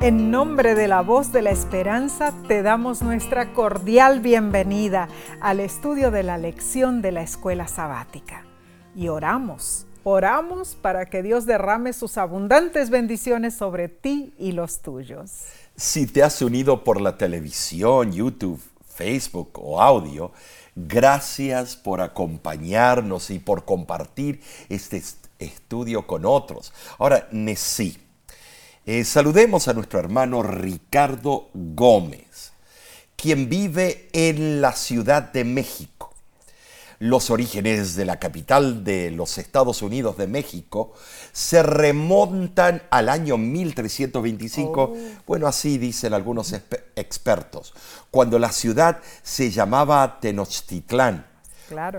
En nombre de la voz de la esperanza te damos nuestra cordial bienvenida al estudio de la lección de la escuela sabática. Y oramos, oramos para que Dios derrame sus abundantes bendiciones sobre ti y los tuyos. Si te has unido por la televisión, YouTube, Facebook o audio, gracias por acompañarnos y por compartir este estudio con otros. Ahora, Nesí eh, saludemos a nuestro hermano Ricardo Gómez, quien vive en la Ciudad de México. Los orígenes de la capital de los Estados Unidos de México se remontan al año 1325, bueno, así dicen algunos expertos, cuando la ciudad se llamaba Tenochtitlán.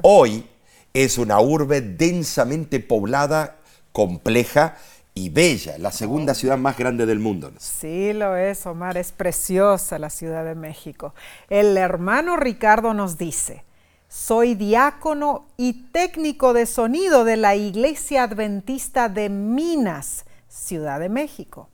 Hoy es una urbe densamente poblada, compleja y bella, la segunda ciudad más grande del mundo. Sí, lo es, Omar, es preciosa la Ciudad de México. El hermano Ricardo nos dice, soy diácono y técnico de sonido de la Iglesia Adventista de Minas, Ciudad de México.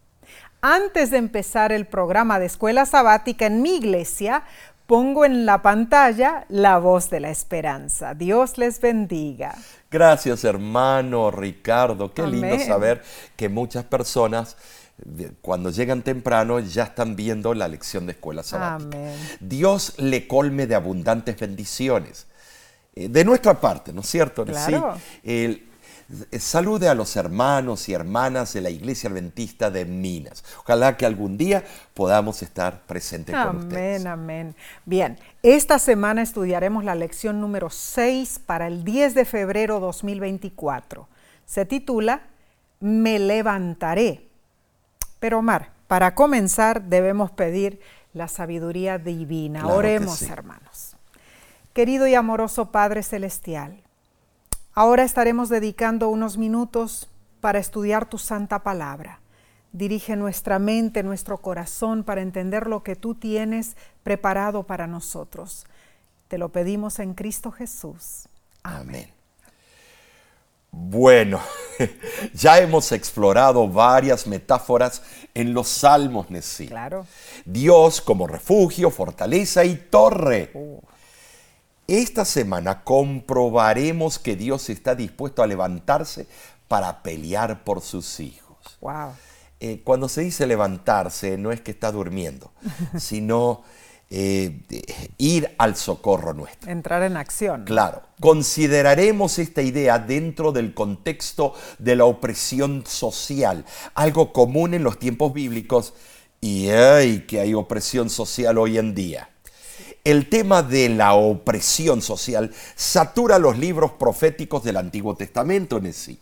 Antes de empezar el programa de escuela sabática en mi iglesia, pongo en la pantalla la voz de la esperanza. Dios les bendiga. Gracias hermano Ricardo. Qué lindo saber que muchas personas cuando llegan temprano ya están viendo la lección de escuela sabática. Dios le colme de abundantes bendiciones. Eh, de nuestra parte, ¿no es cierto? Claro. Sí, eh, salude a los hermanos y hermanas de la Iglesia Adventista de Minas. Ojalá que algún día podamos estar presentes con ustedes. Amén, amén. Bien, esta semana estudiaremos la lección número 6 para el 10 de febrero 2024. Se titula Me levantaré. Pero Omar, para comenzar debemos pedir la sabiduría divina. Oremos, hermanos. Querido y amoroso Padre Celestial, Ahora estaremos dedicando unos minutos para estudiar tu santa palabra. Dirige nuestra mente, nuestro corazón para entender lo que tú tienes preparado para nosotros. Te lo pedimos en Cristo Jesús. Amén. Bueno, ya hemos explorado varias metáforas en los salmos, Nesí. Claro. Dios como refugio, fortaleza y torre. Uh. Esta semana comprobaremos que Dios está dispuesto a levantarse para pelear por sus hijos. Wow. Eh, cuando se dice levantarse, no es que está durmiendo, sino eh, ir al socorro nuestro. Entrar en acción. Claro. Consideraremos esta idea dentro del contexto de la opresión social, algo común en los tiempos bíblicos y hay que hay opresión social hoy en día el tema de la opresión social satura los libros proféticos del Antiguo Testamento en sí.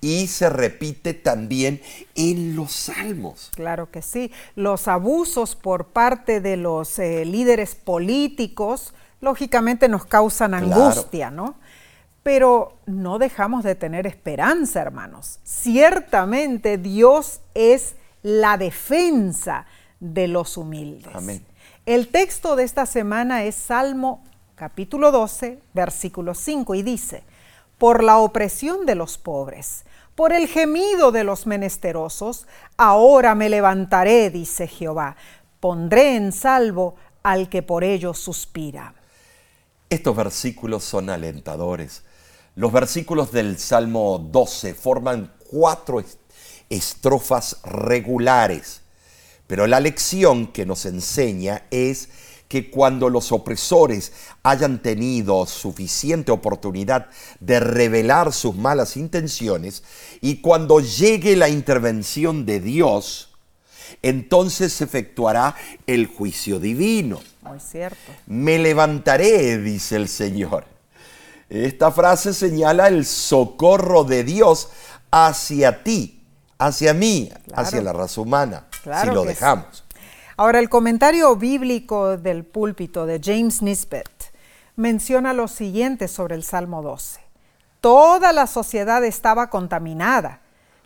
Y se repite también en los salmos. Claro que sí. Los abusos por parte de los eh, líderes políticos, lógicamente nos causan angustia, ¿no? Pero no dejamos de tener esperanza, hermanos. Ciertamente Dios es la defensa de los humildes. Amén. El texto de esta semana es Salmo capítulo 12, versículo 5 y dice, por la opresión de los pobres, por el gemido de los menesterosos, ahora me levantaré, dice Jehová, pondré en salvo al que por ellos suspira. Estos versículos son alentadores. Los versículos del Salmo 12 forman cuatro estrofas regulares pero la lección que nos enseña es que cuando los opresores hayan tenido suficiente oportunidad de revelar sus malas intenciones y cuando llegue la intervención de Dios, entonces se efectuará el juicio divino. Muy cierto. Me levantaré, dice el Señor. Esta frase señala el socorro de Dios hacia ti, hacia mí, hacia la raza humana si lo dejamos. Ahora, el comentario bíblico del púlpito de James Nisbet menciona lo siguiente sobre el Salmo 12. Toda la sociedad estaba contaminada.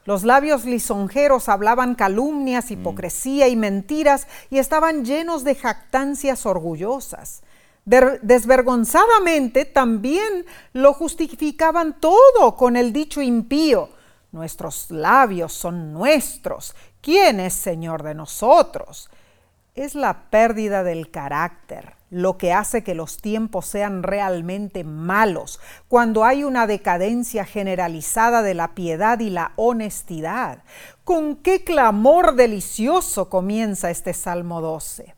Los labios lisonjeros hablaban calumnias, mm. hipocresía y mentiras y estaban llenos de jactancias orgullosas. desvergonzadamente también lo justificaban todo con el dicho impío. Nuestros labios son nuestros ¿quién es Señor de nosotros? Es la pérdida del carácter lo que hace que los tiempos sean realmente malos, cuando hay una decadencia generalizada de la piedad y la honestidad. ¿Con qué clamor delicioso comienza este Salmo 12?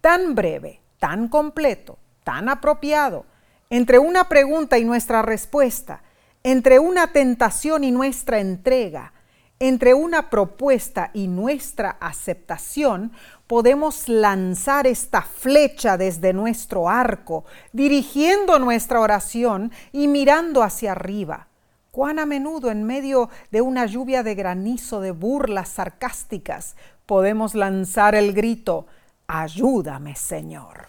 Tan breve, tan completo, tan apropiado, entre una pregunta y nuestra respuesta, entre una tentación y nuestra entrega, entre una propuesta y nuestra aceptación, podemos lanzar esta flecha desde nuestro arco, dirigiendo nuestra oración y mirando hacia arriba. Cuán a menudo en medio de una lluvia de granizo de burlas sarcásticas podemos lanzar el grito, ayúdame Señor.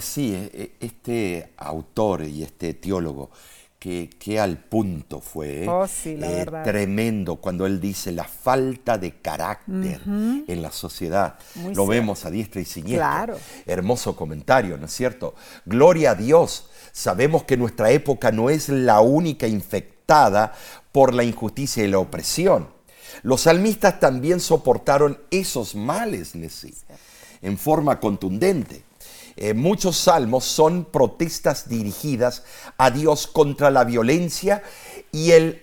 Sí, e, e, este autor y este teólogo que, al punto fue oh, eh, tremendo cuando él dice la falta de carácter en la sociedad. Lo vemos a diestra y siniestra. Hermoso comentario, ¿no es cierto? Gloria a Dios. Sabemos que nuestra época no es la única infectada por la injusticia y la opresión. Los salmistas también soportaron esos males, Nessie, en forma contundente. Eh, muchos salmos son protestas dirigidas a Dios contra la violencia y el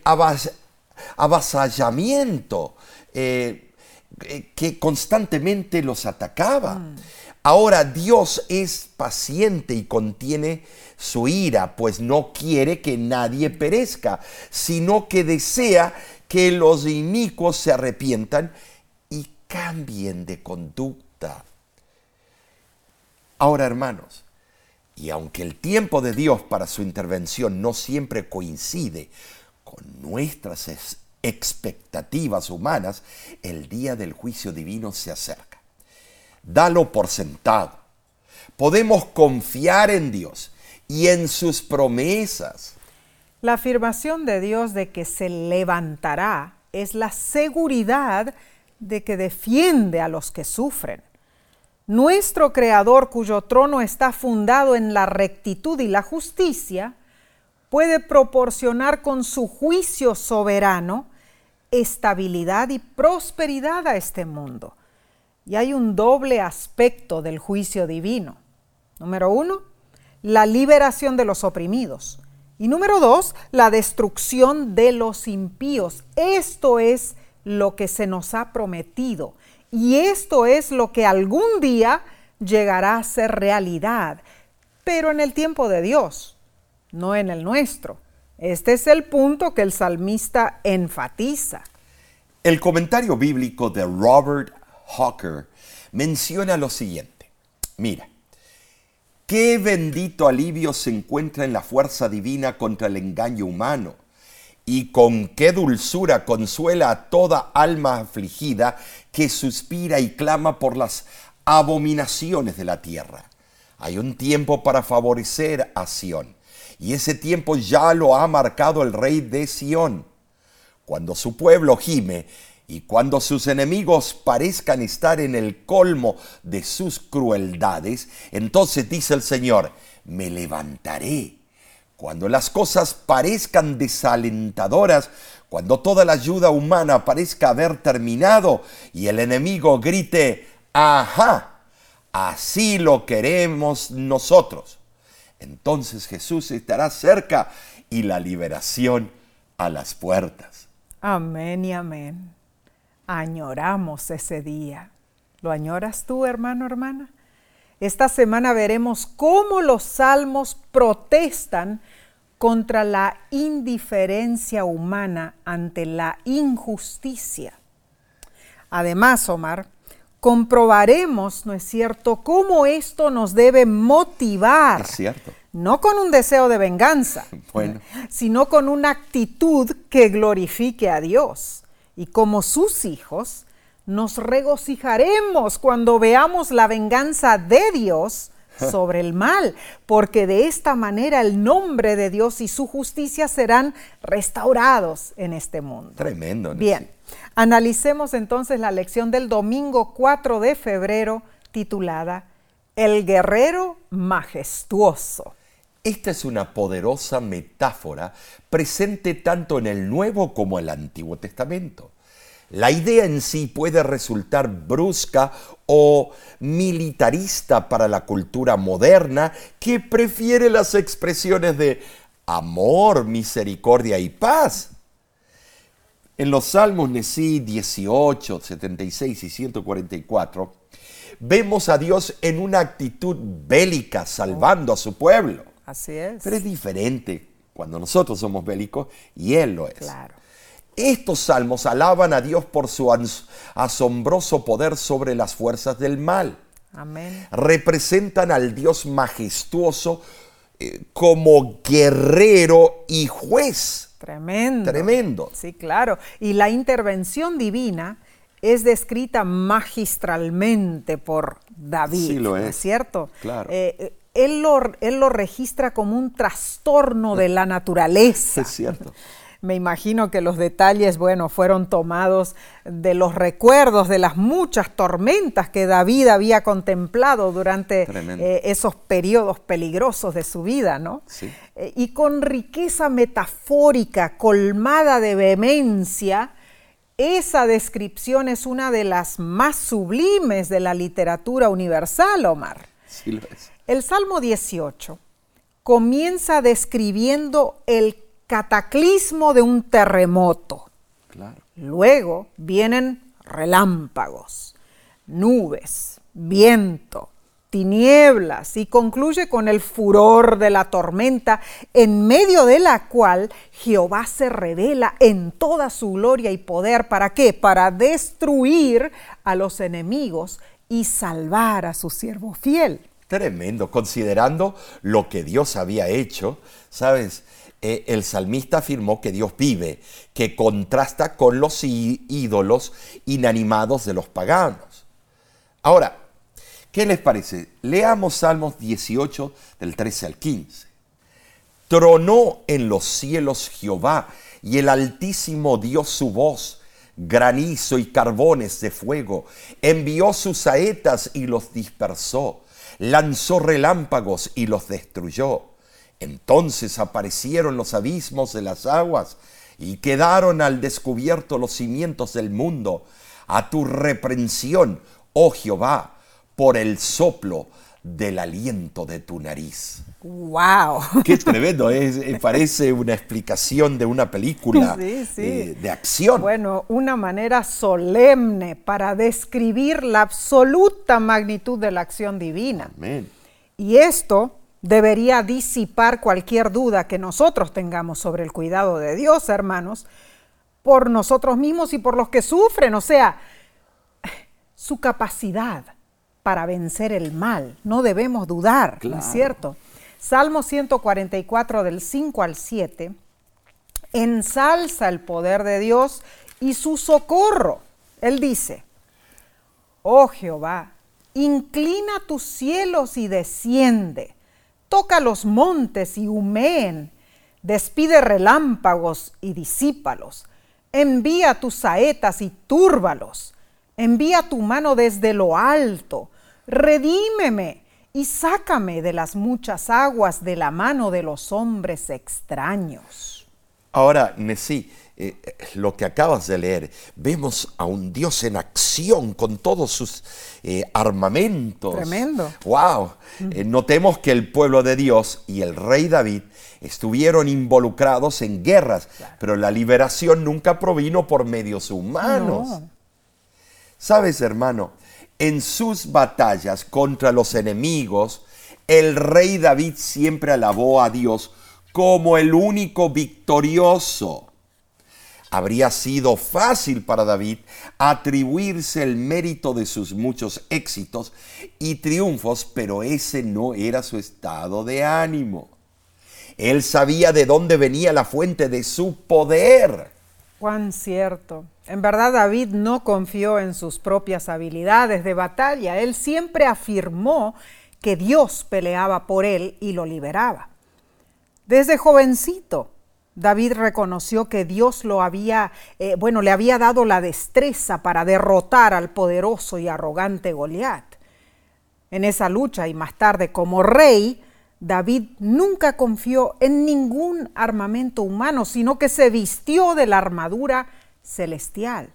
avasallamiento eh, eh, que constantemente los atacaba. Mm. Ahora Dios es paciente y contiene su ira, pues no quiere que nadie perezca, sino que desea que los inicuos se arrepientan y cambien de conducta. Ahora, hermanos, y aunque el tiempo de Dios para su intervención no siempre coincide con nuestras expectativas humanas, el día del juicio divino se acerca. Dalo por sentado. Podemos confiar en Dios y en sus promesas. La afirmación de Dios de que se levantará es la seguridad de que defiende a los que sufren. Nuestro Creador, cuyo trono está fundado en la rectitud y la justicia, puede proporcionar con su juicio soberano estabilidad y prosperidad a este mundo. Y hay un doble aspecto del juicio divino. Número uno, la liberación de los oprimidos. Y número dos, la destrucción de los impíos. Esto es lo que se nos ha prometido y esto es lo que algún día llegará a ser realidad, pero en el tiempo de Dios, no en el nuestro. Este es el punto que el salmista enfatiza. El comentario bíblico de Robert Hawker menciona lo siguiente. Mira, qué bendito alivio se encuentra en la fuerza divina contra el engaño humano y con qué dulzura consuela a toda alma afligida que suspira y clama por las abominaciones de la tierra. Hay un tiempo para favorecer a Sión, y ese tiempo ya lo ha marcado el rey de Sión. Cuando su pueblo gime y cuando sus enemigos parezcan estar en el colmo de sus crueldades, entonces dice el Señor, me levantaré cuando las cosas parezcan desalentadoras, cuando toda la ayuda humana parezca haber terminado y el enemigo grite, ajá, así lo queremos nosotros. Entonces Jesús estará cerca y la liberación a las puertas. Amén y amén. Añoramos ese día. ¿Lo añoras tú, hermano, hermana? Esta semana veremos cómo los salmos protestan contra la indiferencia humana ante la injusticia. Además, Omar, comprobaremos, ¿no es cierto?, cómo esto nos debe motivar. Es cierto. No con un deseo de venganza, sino con una actitud que glorifique a Dios. Y como sus hijos, nos regocijaremos cuando veamos la venganza de Dios sobre el mal, porque de esta manera el nombre de Dios y su justicia serán restaurados en este mundo. Tremendo. Bien, analicemos entonces la lección del domingo 4 de febrero titulada El guerrero majestuoso. Esta es una poderosa metáfora presente tanto en el Nuevo como en el Antiguo Testamento. La idea en sí puede resultar brusca o militarista para la cultura moderna que prefiere las expresiones de amor, misericordia y paz. En los Salmos Nesí 18, 76 y 144, vemos a Dios en una actitud bélica, salvando a su pueblo. Así es. Pero es diferente cuando nosotros somos bélicos y Él lo es. Claro. Estos salmos alaban a Dios por su asombroso poder sobre las fuerzas del mal. Amén. Representan al Dios majestuoso eh, como guerrero y juez. Tremendo. Tremendo. Sí, claro. Y la intervención divina es descrita magistralmente por David. Sí lo es. cierto? Claro. Eh, eh, él, lo, él lo registra como un trastorno de la naturaleza. Es cierto. Me imagino que los detalles, bueno, fueron tomados de los recuerdos de las muchas tormentas que David había contemplado durante eh, esos periodos peligrosos de su vida, ¿no? Sí. Eh, y con riqueza metafórica, colmada de vehemencia, esa descripción es una de las más sublimes de la literatura universal, Omar. Sí lo es. El Salmo 18 comienza describiendo el cataclismo de un terremoto. Luego vienen relámpagos, nubes, viento, tinieblas y concluye con el furor de la tormenta en medio de la cual Jehová se revela en toda su gloria y poder. ¿Para qué? Para destruir a los enemigos y salvar a su siervo fiel. Tremendo, considerando lo que Dios había hecho, ¿sabes? Eh, el salmista afirmó que Dios vive, que contrasta con los ídolos inanimados de los paganos. Ahora, ¿qué les parece? Leamos Salmos 18 del 13 al 15. Tronó en los cielos Jehová y el Altísimo dio su voz, granizo y carbones de fuego, envió sus saetas y los dispersó, lanzó relámpagos y los destruyó entonces aparecieron los abismos de las aguas y quedaron al descubierto los cimientos del mundo. A tu reprensión, oh Jehová, por el soplo del aliento de tu nariz. ¡Wow! Qué tremendo, es, eh, parece una explicación de una película eh, de acción. Bueno, una manera solemne para describir la absoluta magnitud de la acción divina. Amén. Y esto debería disipar cualquier duda que nosotros tengamos sobre el cuidado de Dios, hermanos, por nosotros mismos y por los que sufren, o sea, su capacidad para vencer el mal. No debemos dudar, ¿no es cierto? Salmo 144 del 5 al 7 ensalza el poder de Dios y su socorro. Él dice, oh Jehová, inclina tus cielos y desciende toca los montes y humeen, despide relámpagos y disípalos, envía tus saetas y túrbalos, envía tu mano desde lo alto, redímeme y sácame de las muchas aguas de la mano de los hombres extraños. Ahora, Nesí, eh, lo que acabas de leer, vemos a un Dios en acción con todos sus eh, armamentos. Tremendo. ¡Wow! Eh, notemos que el pueblo de Dios y el rey David estuvieron involucrados en guerras, pero la liberación nunca provino por medios humanos. Sabes, hermano, en sus batallas contra los enemigos, el rey David siempre alabó a Dios como el único victorioso habría sido fácil para David atribuirse el mérito de sus muchos éxitos y triunfos, pero ese no era su estado de ánimo. Él sabía de dónde venía la fuente de su poder. Cuán cierto. En verdad David no confió en sus propias habilidades de batalla. Él siempre afirmó que Dios peleaba por él y lo liberaba. Desde jovencito, David reconoció que Dios lo había, eh, bueno, le había dado la destreza para derrotar al poderoso y arrogante Goliat. En esa lucha y más tarde como rey, David nunca confió en ningún armamento humano, sino que se vistió de la armadura celestial.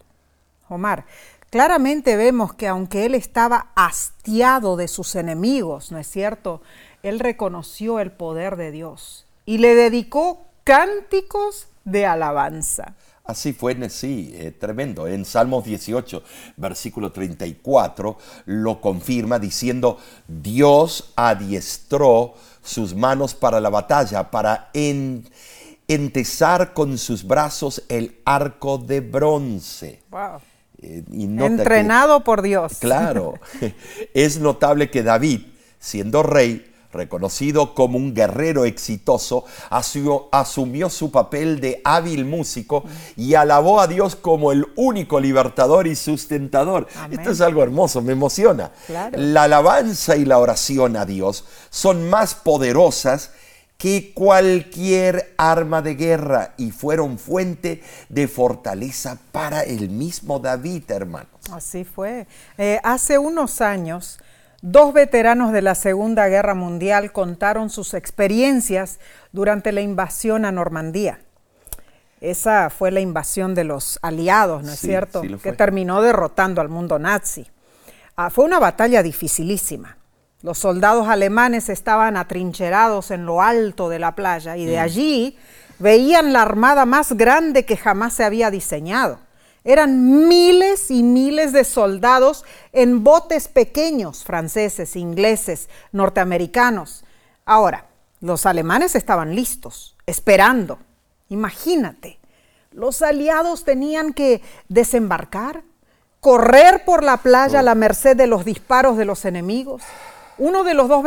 Omar. Claramente vemos que aunque él estaba hastiado de sus enemigos, ¿no es cierto? Él reconoció el poder de Dios y le dedicó cánticos de alabanza. Así fue, sí, eh, tremendo. En Salmos 18, versículo 34, lo confirma diciendo, Dios adiestró sus manos para la batalla, para en, entesar con sus brazos el arco de bronce. Wow. Eh, Entrenado por Dios. Claro. es notable que David, siendo rey, reconocido como un guerrero exitoso, asumió su papel de hábil músico y alabó a Dios como el único libertador y sustentador. Esto es algo hermoso, me emociona. La alabanza y la oración a Dios son más poderosas que cualquier arma de guerra y fueron fuente de fortaleza para el mismo David, hermanos. Así fue. Eh, hace unos años, dos veteranos de la Segunda Guerra Mundial contaron sus experiencias durante la invasión a Normandía. Esa fue la invasión de los aliados, ¿no es cierto? que terminó derrotando al mundo nazi. Ah, fue una batalla dificilísima. Los soldados alemanes estaban atrincherados en lo alto de la playa y de mm. allí veían la armada más grande que jamás se había diseñado. Eran miles y miles de soldados en botes pequeños, franceses, ingleses, norteamericanos. Ahora, los alemanes estaban listos, esperando. Imagínate, los aliados tenían que desembarcar, correr por la playa a la merced de los disparos de los enemigos uno de los, dos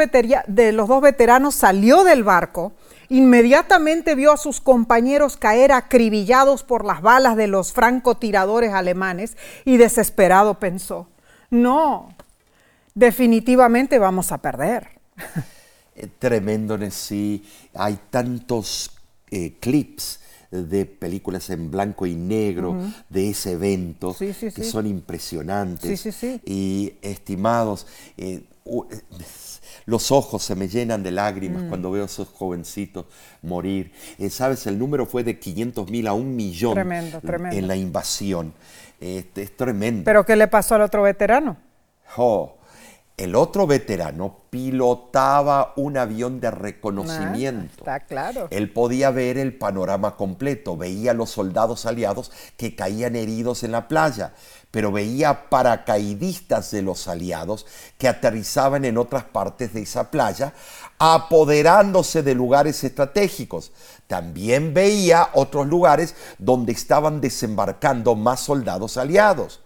de los dos veteranos salió del barco, inmediatamente vio a sus compañeros caer acribillados por las balas de los francotiradores alemanes y desesperado pensó, no, definitivamente vamos a perder. Tremendo, sí. Hay tantos eh, clips de películas en blanco y negro de ese evento que son impresionantes y estimados. Eh, eh, los ojos se me llenan de lágrimas mm. cuando veo a esos jovencitos morir. Eh, Sabes, el número fue de 500 mil a un millón en la invasión. Este, es tremendo. ¿Pero qué le pasó al otro veterano? Oh, el otro veterano pilotaba un avión de reconocimiento. Ah, está claro. Él podía ver el panorama completo, veía a los soldados aliados que caían heridos en la playa, pero veía paracaidistas de los aliados que aterrizaban en otras partes de esa playa, apoderándose de lugares estratégicos. También veía otros lugares donde estaban desembarcando más soldados aliados.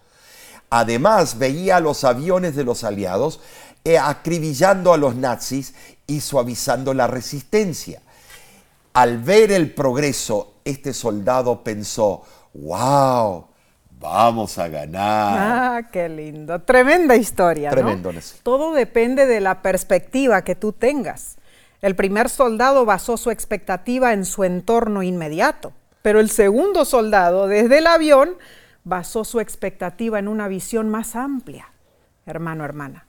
Además, veía a los aviones de los aliados eh, acribillando a los nazis y suavizando la resistencia. Al ver el progreso, este soldado pensó, wow, vamos a ganar. Ah, qué lindo. Tremenda historia. Tremendo. Todo depende de la perspectiva que tú tengas. El primer soldado basó su expectativa en su entorno inmediato, pero el segundo soldado, desde el avión, basó su expectativa en una visión más amplia. Hermano, hermana,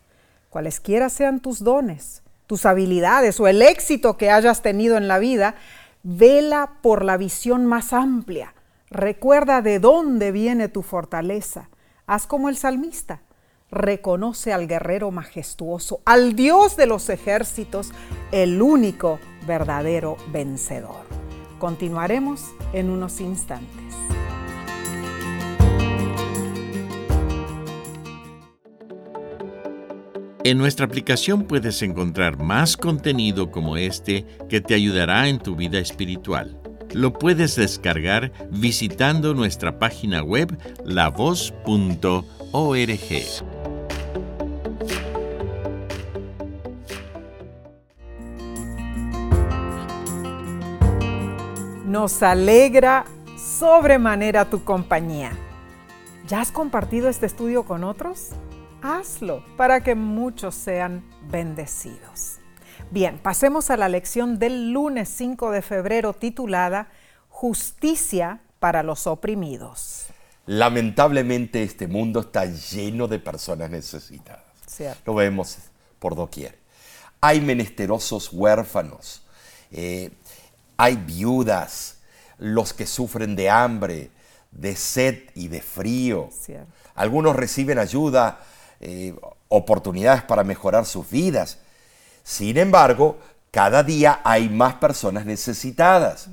cualesquiera sean tus dones, tus habilidades o el éxito que hayas tenido en la vida, vela por la visión más amplia. Recuerda de dónde viene tu fortaleza. Haz como el salmista. Reconoce al guerrero majestuoso, al Dios de los ejércitos, el único verdadero vencedor. Continuaremos en unos instantes. En nuestra aplicación puedes encontrar más contenido como este que te ayudará en tu vida espiritual. Lo puedes descargar visitando nuestra página web lavoz.org. Nos alegra sobremanera tu compañía. ¿Ya has compartido este estudio con otros? Hazlo para que muchos sean bendecidos. Bien, pasemos a la lección del lunes 5 de febrero titulada Justicia para los oprimidos. Lamentablemente este mundo está lleno de personas necesitadas. Lo vemos por doquier. Hay menesterosos huérfanos, eh, hay viudas, los que sufren de hambre, de sed y de frío. Cierto. Algunos reciben ayuda, eh, oportunidades para mejorar sus vidas. Sin embargo, cada día hay más personas necesitadas.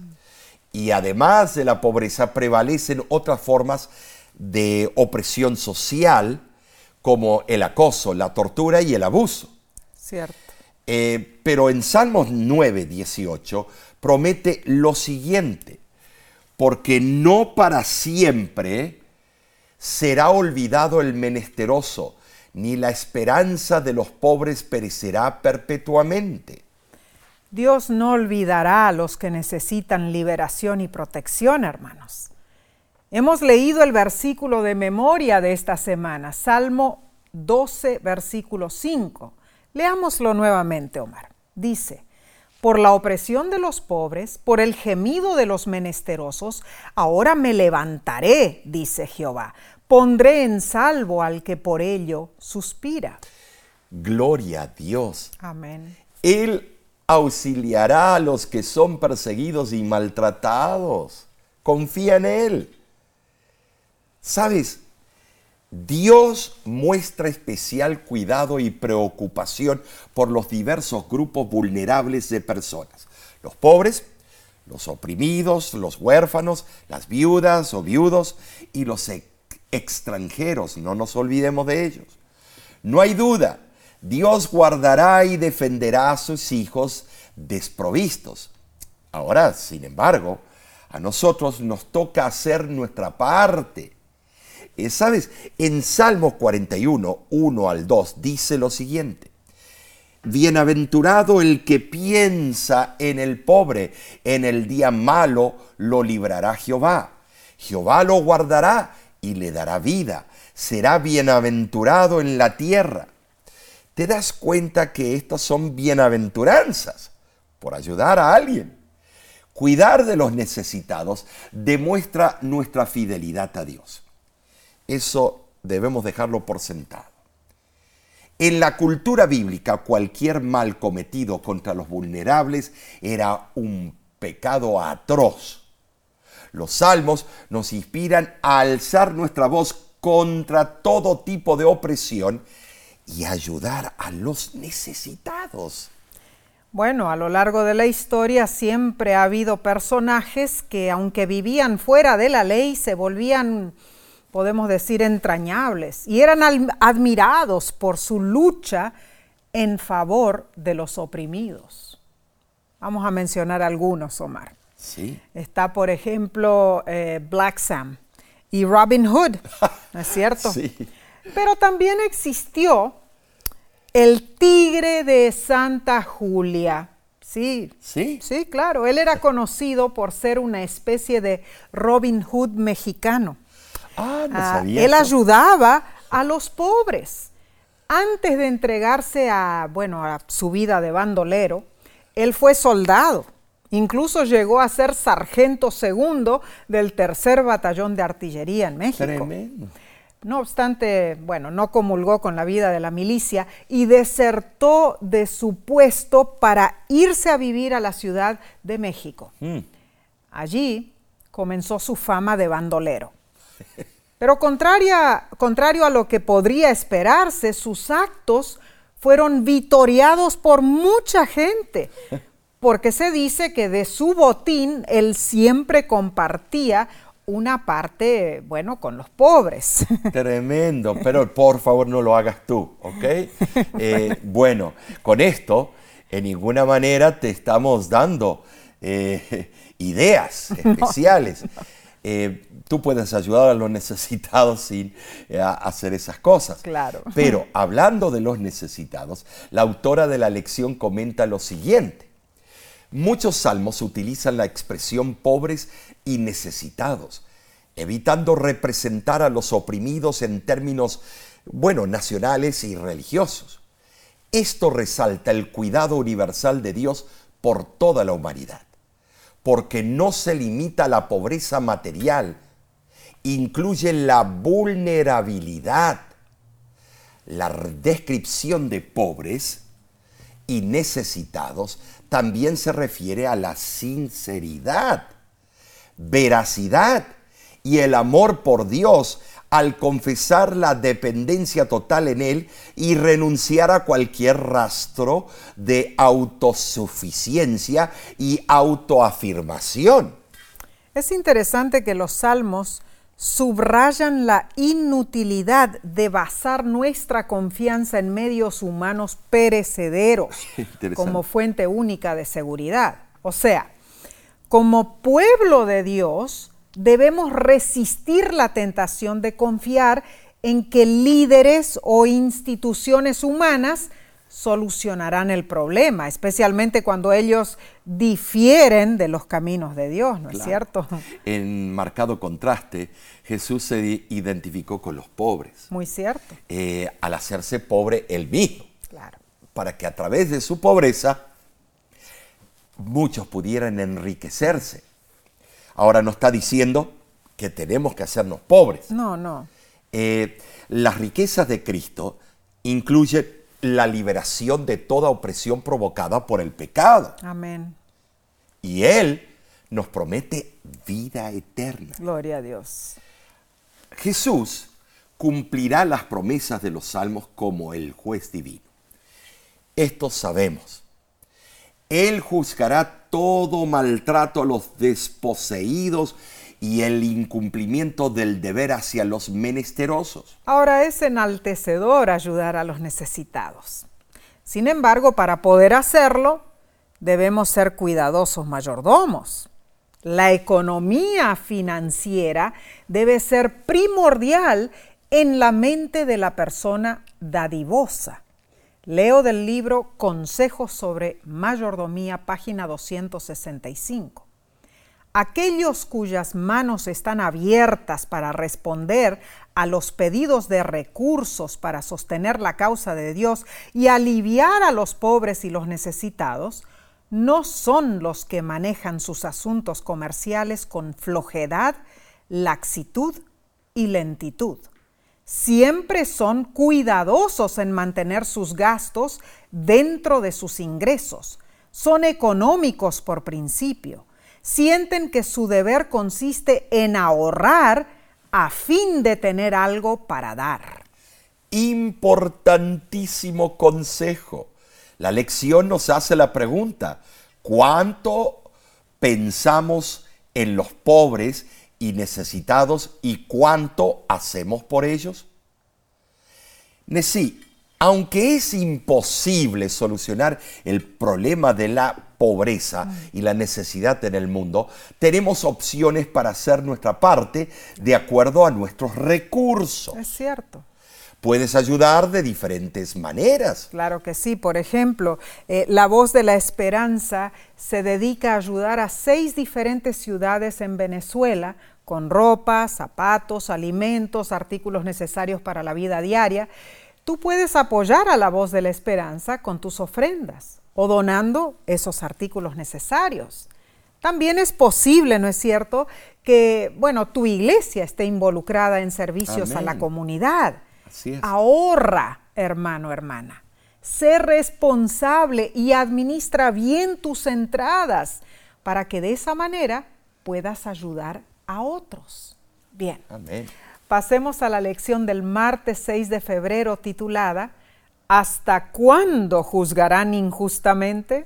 Y además de la pobreza prevalecen otras formas de opresión social como el acoso, la tortura y el abuso. Cierto. Eh, pero en Salmos 9, 18 promete lo siguiente, porque no para siempre será olvidado el menesteroso, ni la esperanza de los pobres perecerá perpetuamente. Dios no olvidará a los que necesitan liberación y protección, hermanos. Hemos leído el versículo de memoria de esta semana, Salmo 12, versículo 5. Leámoslo nuevamente, Omar. Dice, por la opresión de los pobres, por el gemido de los menesterosos, ahora me levantaré, dice Jehová. Pondré en salvo al que por ello suspira. Gloria a Dios. Amén. Él auxiliará a los que son perseguidos y maltratados. Confía en Él. ¿Sabes? Dios muestra especial cuidado y preocupación por los diversos grupos vulnerables de personas. Los pobres, los oprimidos, los huérfanos, las viudas o viudos y los extranjeros. No nos olvidemos de ellos. No hay duda, Dios guardará y defenderá a sus hijos desprovistos. Ahora, sin embargo, a nosotros nos toca hacer nuestra parte eh, ¿Sabes? En Salmo 41, 1 al 2 dice lo siguiente. Bienaventurado el que piensa en el pobre, en el día malo lo librará Jehová. Jehová lo guardará y le dará vida. Será bienaventurado en la tierra. ¿Te das cuenta que estas son bienaventuranzas por ayudar a alguien? Cuidar de los necesitados demuestra nuestra fidelidad a Dios. Eso debemos dejarlo por sentado. En la cultura bíblica, cualquier mal cometido contra los vulnerables era un pecado atroz. Los salmos nos inspiran a alzar nuestra voz contra todo tipo de opresión y ayudar a los necesitados. Bueno, a lo largo de la historia siempre ha habido personajes que aunque vivían fuera de la ley se volvían podemos decir, entrañables y eran admirados por su lucha en favor de los oprimidos. Vamos a mencionar algunos, Omar. Sí. Está, por ejemplo, eh, Black Sam y Robin Hood, ¿no es cierto? Sí. Pero también existió el tigre de Santa Julia. Sí, sí, sí, claro. Él era conocido por ser una especie de Robin Hood mexicano. Ah, no Ah, sabía él ayudaba a los pobres. Antes de entregarse a, bueno, a su vida de bandolero, él fue soldado. Incluso llegó a ser sargento segundo del tercer batallón de artillería en México. Tremendo. No obstante, bueno, no comulgó con la vida de la milicia y desertó de su puesto para irse a vivir a la Ciudad de México. Mm. Allí comenzó su fama de bandolero. Pero contraria- contrario a lo que podría esperarse, sus actos fueron vitoriados por mucha gente, porque se dice que de su botín él siempre compartía una parte, bueno, con los pobres. Tremendo, pero por favor no lo hagas tú, ¿ok? Eh, bueno, con esto, en ninguna manera te estamos dando eh, ideas especiales. Eh, tú puedes ayudar a los necesitados sin eh, hacer esas cosas. Claro. Pero hablando de los necesitados, la autora de la lección comenta lo siguiente. Muchos salmos utilizan la expresión pobres y necesitados, evitando representar a los oprimidos en términos, bueno, nacionales y religiosos. Esto resalta el cuidado universal de Dios por toda la humanidad, porque no se limita a la pobreza material, incluye la vulnerabilidad. La descripción de pobres y necesitados también se refiere a la sinceridad, veracidad y el amor por Dios al confesar la dependencia total en Él y renunciar a cualquier rastro de autosuficiencia y autoafirmación. Es interesante que los salmos subrayan la inutilidad de basar nuestra confianza en medios humanos perecederos como fuente única de seguridad. O sea, como pueblo de Dios, debemos resistir la tentación de confiar en que líderes o instituciones humanas solucionarán el problema, especialmente cuando ellos difieren de los caminos de Dios, ¿no es cierto? En marcado contraste, Jesús se identificó con los pobres. Muy cierto. Eh, al hacerse pobre él mismo. Claro. Para que a través de su pobreza muchos pudieran enriquecerse. Ahora no está diciendo que tenemos que hacernos pobres. No, no. Eh, las riquezas de Cristo incluyen la liberación de toda opresión provocada por el pecado. Amén. Y Él nos promete vida eterna. Gloria a Dios. Jesús cumplirá las promesas de los salmos como el juez divino. Esto sabemos. Él juzgará todo maltrato a los desposeídos y el incumplimiento del deber hacia los menesterosos. Ahora es enaltecedor ayudar a los necesitados. Sin embargo, para poder hacerlo, debemos ser cuidadosos mayordomos. La economía financiera debe ser primordial en la mente de la persona dadivosa. Leo del libro Consejos sobre Mayordomía, página 265. Aquellos cuyas manos están abiertas para responder a los pedidos de recursos para sostener la causa de Dios y aliviar a los pobres y los necesitados, no son los que manejan sus asuntos comerciales con flojedad, laxitud y lentitud siempre son cuidadosos en mantener sus gastos dentro de sus ingresos. Son económicos por principio. Sienten que su deber consiste en ahorrar a fin de tener algo para dar. Importantísimo consejo. La lección nos hace la pregunta, ¿cuánto pensamos en los pobres y necesitados y cuánto hacemos por ellos? Nesí, aunque es imposible solucionar el problema de la pobreza y la necesidad en el mundo, tenemos opciones para hacer nuestra parte de acuerdo a nuestros recursos. Es cierto. Puedes ayudar de diferentes maneras. Claro que sí. Por ejemplo, eh, La Voz de la Esperanza se dedica a ayudar a seis diferentes ciudades en Venezuela con ropa, zapatos, alimentos, artículos necesarios para la vida diaria. Tú puedes apoyar a la voz de la esperanza con tus ofrendas o donando esos artículos necesarios. También es posible, ¿no es cierto?, que, bueno, tu iglesia esté involucrada en servicios a la comunidad. Así es. Ahorra, hermano, hermana. Sé responsable y administra bien tus entradas para que de esa manera puedas ayudar a otros. Bien. Amén. Pasemos a la lección del martes 6 de febrero titulada ¿Hasta cuándo juzgarán injustamente?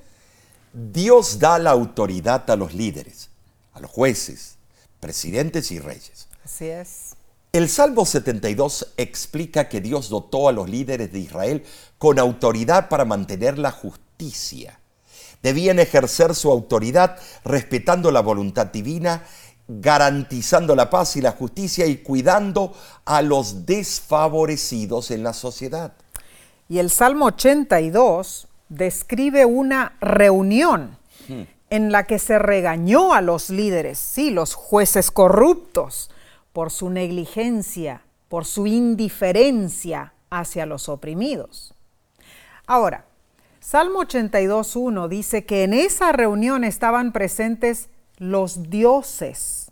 Dios da la autoridad a los líderes, a los jueces, presidentes y reyes. Así es. El Salmo 72 explica que Dios dotó a los líderes de Israel con autoridad para mantener la justicia. Debían ejercer su autoridad respetando la voluntad divina garantizando la paz y la justicia y cuidando a los desfavorecidos en la sociedad. Y el Salmo 82 describe una reunión en la que se regañó a los líderes, sí, los jueces corruptos, por su negligencia, por su indiferencia hacia los oprimidos. Ahora, Salmo 82.1 dice que en esa reunión estaban presentes los dioses.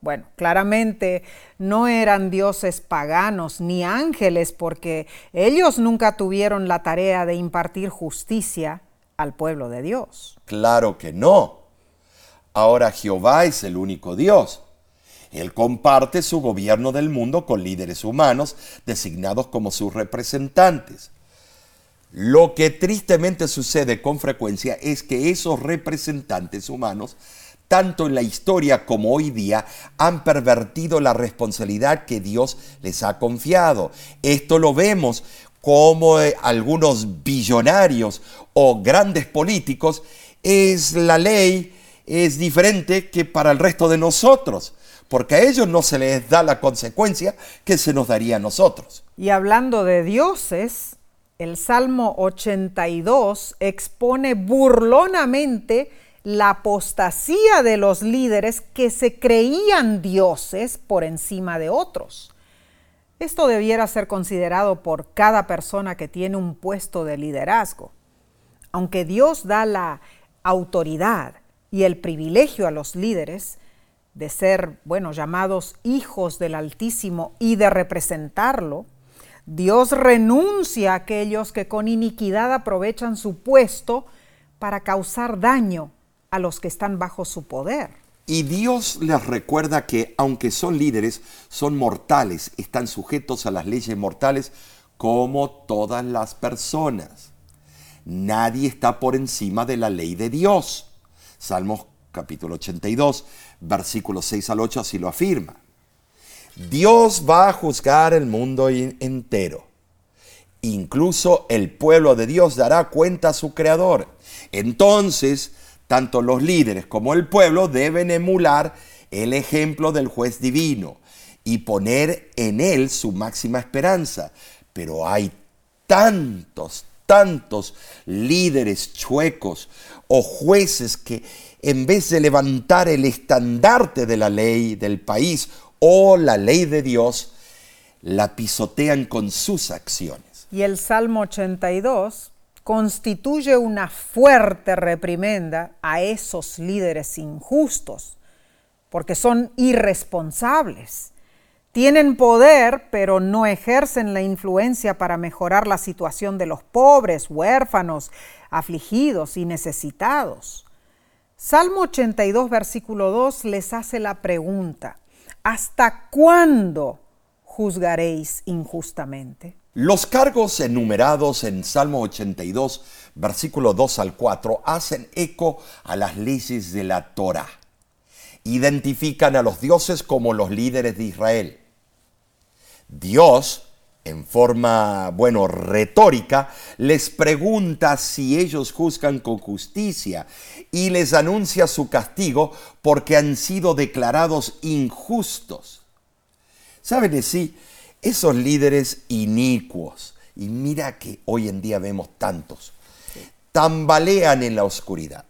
Bueno, claramente no eran dioses paganos ni ángeles porque ellos nunca tuvieron la tarea de impartir justicia al pueblo de Dios. Claro que no. Ahora Jehová es el único Dios. Él comparte su gobierno del mundo con líderes humanos designados como sus representantes. Lo que tristemente sucede con frecuencia es que esos representantes humanos, tanto en la historia como hoy día, han pervertido la responsabilidad que Dios les ha confiado. Esto lo vemos como eh, algunos billonarios o grandes políticos, es la ley es diferente que para el resto de nosotros, porque a ellos no se les da la consecuencia que se nos daría a nosotros. Y hablando de dioses, el Salmo 82 expone burlonamente la apostasía de los líderes que se creían dioses por encima de otros. Esto debiera ser considerado por cada persona que tiene un puesto de liderazgo. Aunque Dios da la autoridad y el privilegio a los líderes de ser, bueno, llamados hijos del Altísimo y de representarlo, Dios renuncia a aquellos que con iniquidad aprovechan su puesto para causar daño a los que están bajo su poder. Y Dios les recuerda que aunque son líderes, son mortales, están sujetos a las leyes mortales como todas las personas. Nadie está por encima de la ley de Dios. Salmos capítulo 82, versículos 6 al 8 así lo afirma. Dios va a juzgar el mundo entero. Incluso el pueblo de Dios dará cuenta a su creador. Entonces, tanto los líderes como el pueblo deben emular el ejemplo del juez divino y poner en él su máxima esperanza. Pero hay tantos, tantos líderes chuecos o jueces que en vez de levantar el estandarte de la ley del país o la ley de Dios, la pisotean con sus acciones. Y el Salmo 82 constituye una fuerte reprimenda a esos líderes injustos, porque son irresponsables. Tienen poder, pero no ejercen la influencia para mejorar la situación de los pobres, huérfanos, afligidos y necesitados. Salmo 82, versículo 2 les hace la pregunta, ¿hasta cuándo juzgaréis injustamente? Los cargos enumerados en Salmo 82, versículo 2 al 4, hacen eco a las leyes de la Torah. Identifican a los dioses como los líderes de Israel. Dios, en forma, bueno, retórica, les pregunta si ellos juzgan con justicia y les anuncia su castigo porque han sido declarados injustos. ¿Saben sí? Esos líderes inicuos, y mira que hoy en día vemos tantos, tambalean en la oscuridad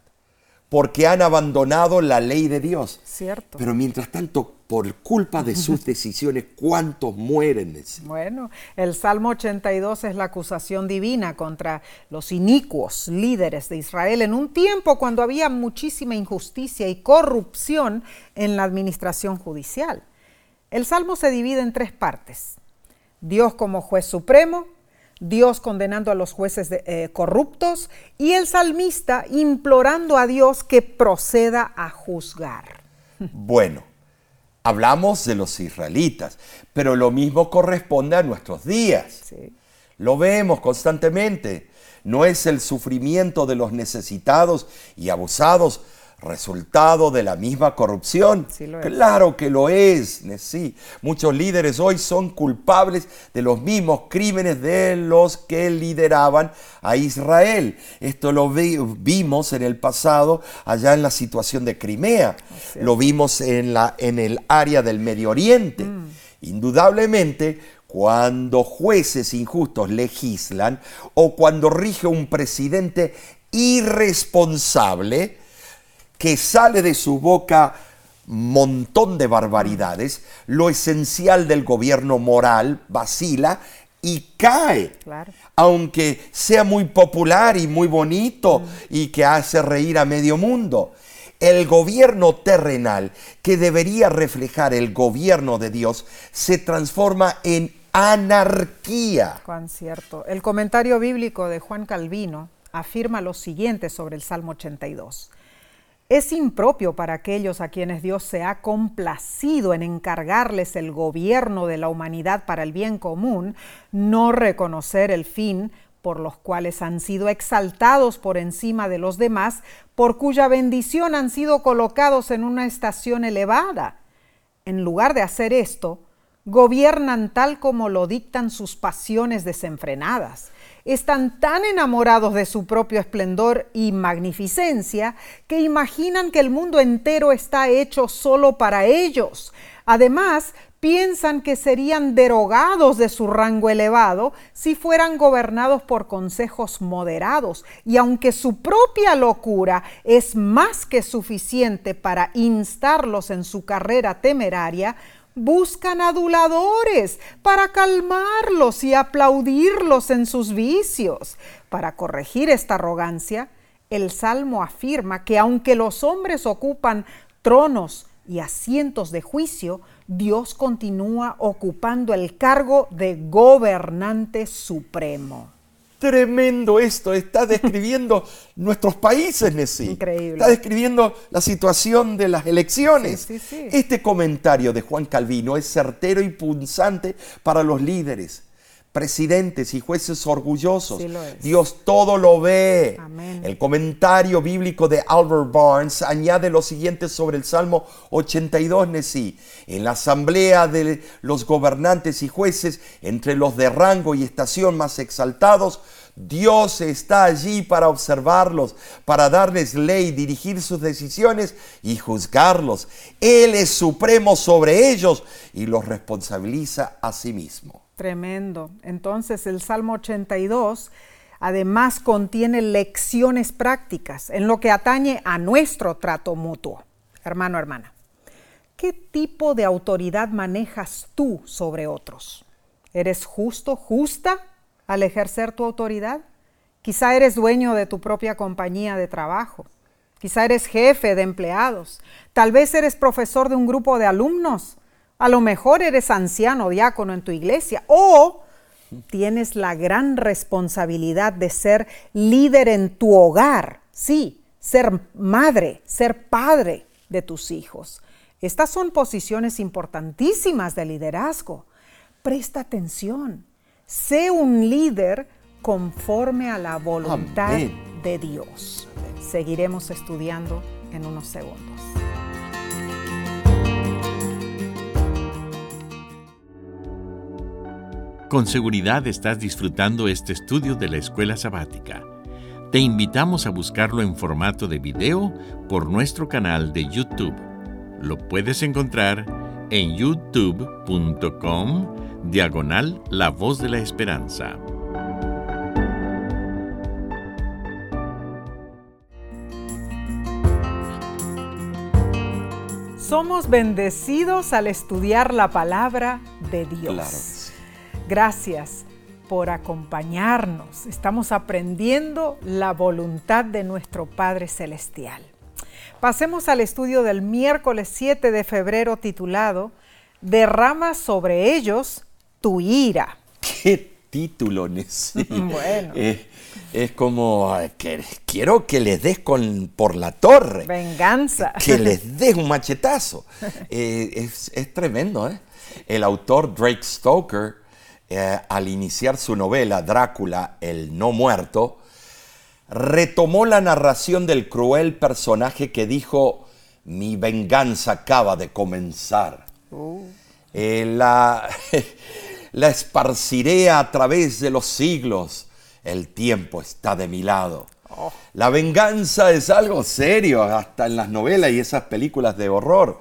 porque han abandonado la ley de Dios. Cierto. Pero mientras tanto, por culpa de sus decisiones, ¿cuántos mueren? Bueno, el Salmo 82 es la acusación divina contra los inicuos líderes de Israel en un tiempo cuando había muchísima injusticia y corrupción en la administración judicial. El Salmo se divide en tres partes. Dios como juez supremo, Dios condenando a los jueces eh, corruptos y el salmista implorando a Dios que proceda a juzgar. Bueno, hablamos de los israelitas, pero lo mismo corresponde a nuestros días. Lo vemos constantemente. No es el sufrimiento de los necesitados y abusados resultado de la misma corrupción. claro que lo es, sí. Muchos líderes hoy son culpables de los mismos crímenes de los que lideraban a Israel. Esto lo vimos en el pasado allá en la situación de Crimea. Lo vimos en, la, en el área del Medio Oriente. Mm. Indudablemente, cuando jueces injustos legislan o cuando rige un presidente irresponsable, que sale de su boca montón de barbaridades, lo esencial del gobierno moral vacila y cae. Aunque sea muy popular y muy bonito mm. y que hace reír a medio mundo. El gobierno terrenal, que debería reflejar el gobierno de Dios, se transforma en anarquía. Cierto. El comentario bíblico de Juan Calvino afirma lo siguiente sobre el Salmo 82. Es impropio para aquellos a quienes Dios se ha complacido en encargarles el gobierno de la humanidad para el bien común, no reconocer el fin por los cuales han sido exaltados por encima de los demás, por cuya bendición han sido colocados en una estación elevada. En lugar de hacer esto, gobiernan tal como lo dictan sus pasiones desenfrenadas están tan enamorados de su propio esplendor y magnificencia que imaginan que el mundo entero está hecho solo para ellos. Además, piensan que serían derogados de su rango elevado si fueran gobernados por consejos moderados, y aunque su propia locura es más que suficiente para instarlos en su carrera temeraria, buscan aduladores para calmarlos y aplaudirlos en sus vicios. Para corregir esta arrogancia, el Salmo afirma que aunque los hombres ocupan tronos y asientos de juicio, Dios continúa ocupando el cargo de gobernante supremo. Tremendo esto, está describiendo nuestros países, Nessie. Increíble. Está describiendo la situación de las elecciones. Sí, sí, sí. Este comentario de Juan Calvino es certero y punzante para los líderes presidentes y jueces orgullosos. Sí. Dios todo lo ve. Amén. El comentario bíblico de Albert Barnes añade lo siguiente sobre el Salmo 82, Nesí. En la asamblea de los gobernantes y jueces, entre los de rango y estación más exaltados, Dios está allí para observarlos, para darles ley, dirigir sus decisiones y juzgarlos. Él es supremo sobre ellos y los responsabiliza a sí mismo. Tremendo. Entonces el Salmo 82 además contiene lecciones prácticas en lo que atañe a nuestro trato mutuo. Hermano, hermana, ¿qué tipo de autoridad manejas tú sobre otros? ¿Eres justo, justa al ejercer tu autoridad? Quizá eres dueño de tu propia compañía de trabajo. Quizá eres jefe de empleados. Tal vez eres profesor de un grupo de alumnos. A lo mejor eres anciano diácono en tu iglesia o tienes la gran responsabilidad de ser líder en tu hogar. Sí, ser madre, ser padre de tus hijos. Estas son posiciones importantísimas de liderazgo. Presta atención. Sé un líder conforme a la voluntad Amén. de Dios. Seguiremos estudiando en unos segundos. Con seguridad estás disfrutando este estudio de la escuela sabática. Te invitamos a buscarlo en formato de video por nuestro canal de YouTube. Lo puedes encontrar en youtube.com diagonal La Voz de la Esperanza. Somos bendecidos al estudiar la palabra de Dios. Claro. Gracias por acompañarnos. Estamos aprendiendo la voluntad de nuestro Padre Celestial. Pasemos al estudio del miércoles 7 de febrero titulado Derrama sobre ellos tu ira. ¿Qué título, Nessie? Bueno. Eh, es como que quiero que les des con, por la torre. Venganza. Que les des un machetazo. Eh, es, es tremendo, ¿eh? El autor Drake Stoker, eh, al iniciar su novela Drácula, el no muerto, retomó la narración del cruel personaje que dijo, mi venganza acaba de comenzar. Eh, la, la esparciré a través de los siglos. El tiempo está de mi lado. La venganza es algo serio, hasta en las novelas y esas películas de horror.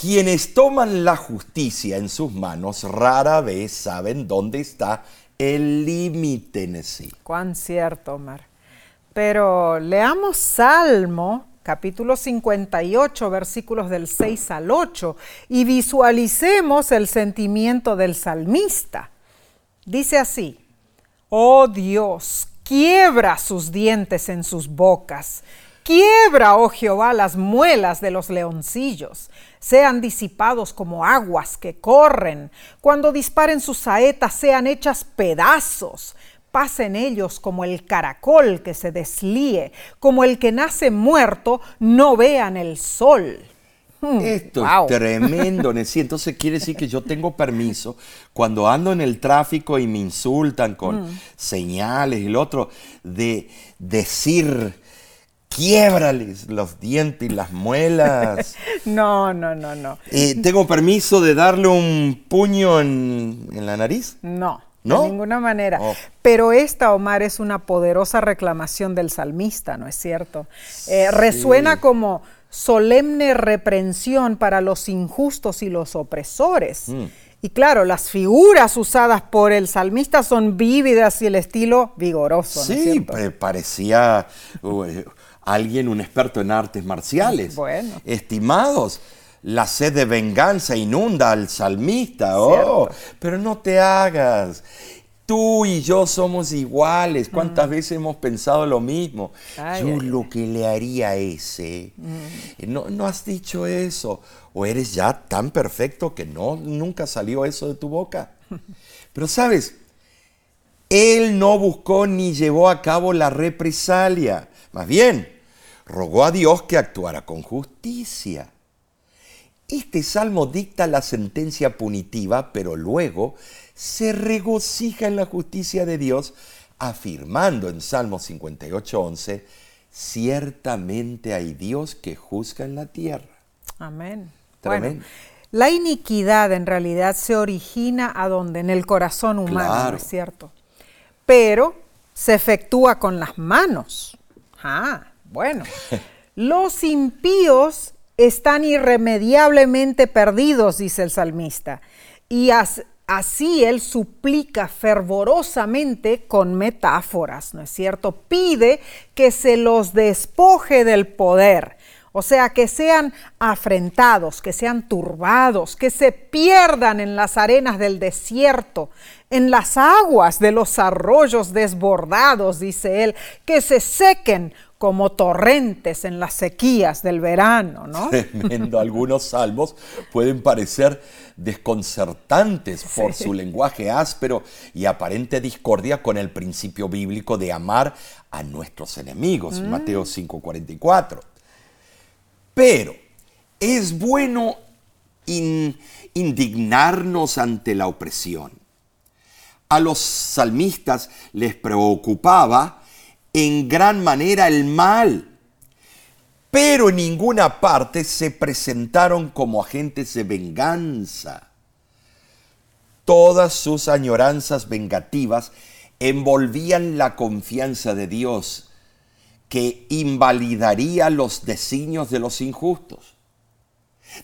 Quienes toman la justicia en sus manos rara vez saben dónde está el límite en sí. Cuán cierto, Omar. Pero leamos Salmo, capítulo 58, versículos del 6 al 8, y visualicemos el sentimiento del salmista. Dice así, oh Dios, quiebra sus dientes en sus bocas. Quiebra, oh Jehová, las muelas de los leoncillos. Sean disipados como aguas que corren. Cuando disparen sus saetas, sean hechas pedazos. pasa en ellos como el caracol que se deslíe, como el que nace muerto, no vean el sol. Hmm, Esto es tremendo, Nessie. Entonces quiere decir que yo tengo permiso cuando ando en el tráfico y me insultan con hmm. señales y el otro, de decir, quiebrales los dientes y las muelas. no, no, no, no. Eh, ¿Tengo permiso de darle un puño en, la nariz? No. ¿No? De ninguna manera. Oh. Pero esta, Omar, es una poderosa reclamación del salmista, ¿no es cierto? Eh, resuena como solemne reprensión para los injustos y los opresores. Mm. Y claro, las figuras usadas por el salmista son vívidas y el estilo vigoroso. Sí, parecía uh, alguien, un experto en artes marciales. Bueno. Estimados, la sed de venganza inunda al salmista. Oh, pero no te hagas. Tú y yo somos iguales. ¿Cuántas mm. veces hemos pensado lo mismo? yo lo que le haría a ese. Mm. No, no has dicho eso. O eres ya tan perfecto que no, nunca salió eso de tu boca. Pero sabes, él no buscó ni llevó a cabo la represalia. Más bien, rogó a Dios que actuara con justicia. Este salmo dicta la sentencia punitiva, pero luego se regocija en la justicia de Dios, afirmando en Salmo 58.11, ciertamente hay Dios que juzga en la tierra. Amén. la iniquidad en realidad se origina a donde, en el corazón humano, es cierto? Pero se efectúa con las manos. Ah, bueno. Los impíos están irremediablemente perdidos, dice el salmista, y Así él suplica fervorosamente con metáforas, ¿no es cierto? Pide que se los despoje del poder, o sea, que sean afrentados, que sean turbados, que se pierdan en las arenas del desierto, en las aguas de los arroyos desbordados, dice él, que se sequen como torrentes en las sequías del verano, ¿no? Tremendo. Algunos salmos pueden parecer desconcertantes por su lenguaje áspero y aparente discordia con el principio bíblico de amar a nuestros enemigos, mm. Mateo 5:44. Pero es bueno indignarnos ante la opresión. A los salmistas les preocupaba en gran manera el mal, pero en ninguna parte se presentaron como agentes de venganza. Todas sus añoranzas vengativas envolvían la confianza de Dios, que invalidaría los designios de los injustos.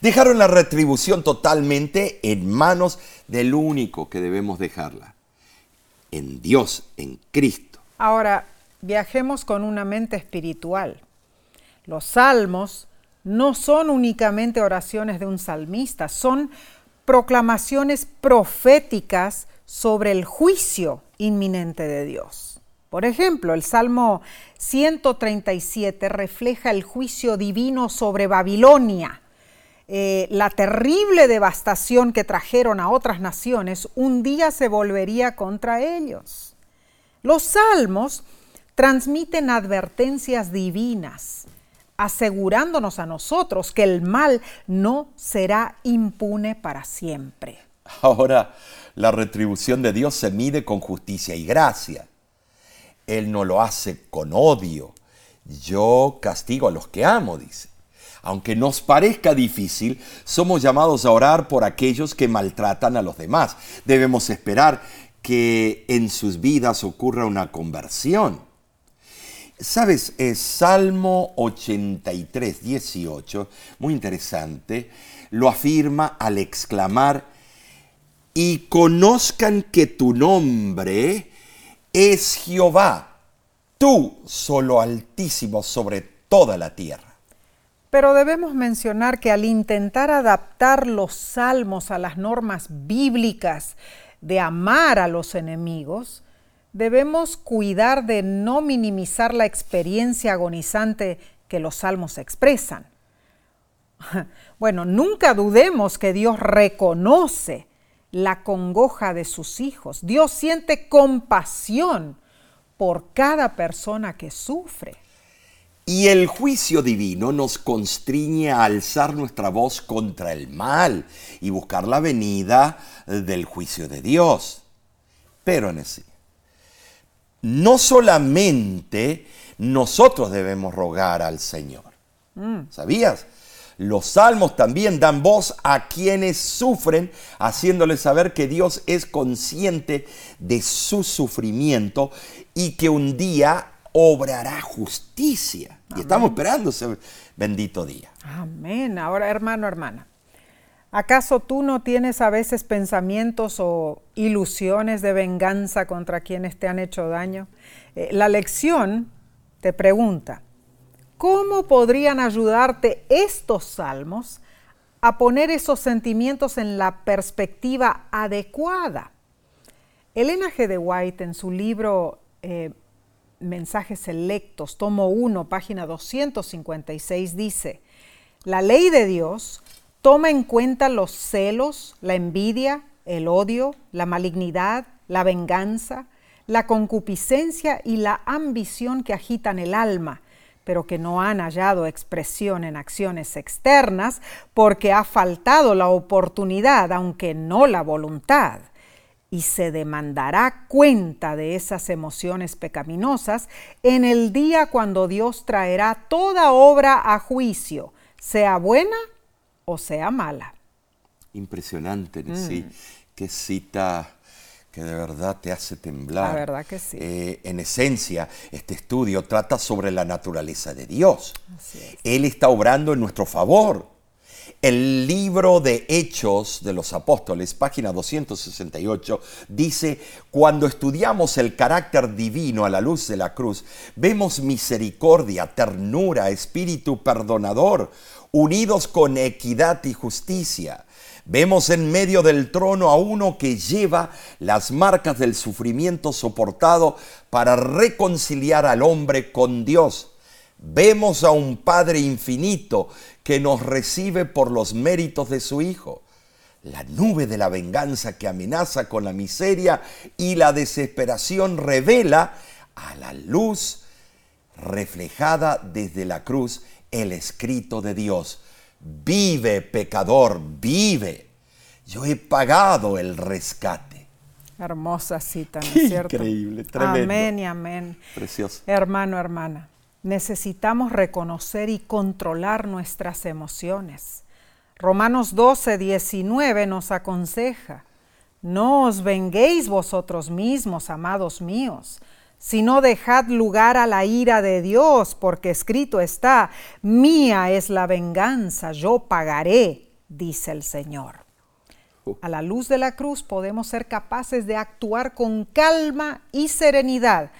Dejaron la retribución totalmente en manos del único que debemos dejarla, en Dios, en Cristo. Ahora, viajemos con una mente espiritual. Los salmos no son únicamente oraciones de un salmista, son proclamaciones proféticas sobre el juicio inminente de Dios. Por ejemplo, el Salmo 137 refleja el juicio divino sobre Babilonia. Eh, la terrible devastación que trajeron a otras naciones un día se volvería contra ellos. Los salmos transmiten advertencias divinas, asegurándonos a nosotros que el mal no será impune para siempre. Ahora, la retribución de Dios se mide con justicia y gracia. Él no lo hace con odio. Yo castigo a los que amo, dice. Aunque nos parezca difícil, somos llamados a orar por aquellos que maltratan a los demás. Debemos esperar que en sus vidas ocurra una conversión. Sabes, es Salmo 83, 18, muy interesante, lo afirma al exclamar, y conozcan que tu nombre es Jehová, tú solo altísimo sobre toda la tierra. Pero debemos mencionar que al intentar adaptar los salmos a las normas bíblicas de amar a los enemigos, debemos cuidar de no minimizar la experiencia agonizante que los salmos expresan. Bueno, nunca dudemos que Dios reconoce la congoja de sus hijos. Dios siente compasión por cada persona que sufre. Y el juicio divino nos constriñe a alzar nuestra voz contra el mal y buscar la venida del juicio de Dios. Pero en ese, no solamente nosotros debemos rogar al Señor. Mm. ¿Sabías? Los salmos también dan voz a quienes sufren, haciéndoles saber que Dios es consciente de su sufrimiento y que un día obrará justicia. Y estamos esperando ese bendito día. Amén. Ahora, hermano, hermana, ¿acaso tú no tienes a veces pensamientos o ilusiones de venganza contra quienes te han hecho daño? Eh, la lección te pregunta, ¿Cómo podrían ayudarte estos salmos a poner esos sentimientos en la perspectiva adecuada? Elena G. de White en su libro eh, Mensajes Selectos, tomo 1, página 256, dice, la ley de Dios toma en cuenta los celos, la envidia, el odio, la malignidad, la venganza, la concupiscencia y la ambición que agitan el alma pero que no han hallado expresión en acciones externas porque ha faltado la oportunidad, aunque no la voluntad. Y se demandará cuenta de esas emociones pecaminosas en el día cuando Dios traerá toda obra a juicio, sea buena o sea mala. Impresionante, sí. Mm. Qué cita que de verdad te hace temblar. La verdad que sí. Eh, en esencia, este estudio trata sobre la naturaleza de Dios. Él está obrando en nuestro favor. El libro de Hechos de los Apóstoles, página 268, dice, cuando estudiamos el carácter divino a la luz de la cruz, vemos misericordia, ternura, espíritu perdonador, unidos con equidad y justicia Vemos en medio del trono a uno que lleva las marcas del sufrimiento soportado para reconciliar al hombre con Dios. Vemos a un Padre infinito que nos recibe por los méritos de su Hijo. La nube de la venganza que amenaza con la miseria y la desesperación revela a la luz reflejada desde la cruz el escrito de Dios Vive, pecador, vive. Yo he pagado el rescate. Hermosa cita, ¿no es cierto? Increíble, tremendo. Amén y amén. Precioso. Hermano, hermana, necesitamos reconocer y controlar nuestras emociones. Romanos 12, 19 nos aconseja, no os venguéis vosotros mismos, amados míos, sino dejad lugar a la ira de Dios, porque escrito está, mía es la venganza, yo pagaré, dice el Señor. A la luz de la cruz podemos ser capaces de actuar con calma y serenidad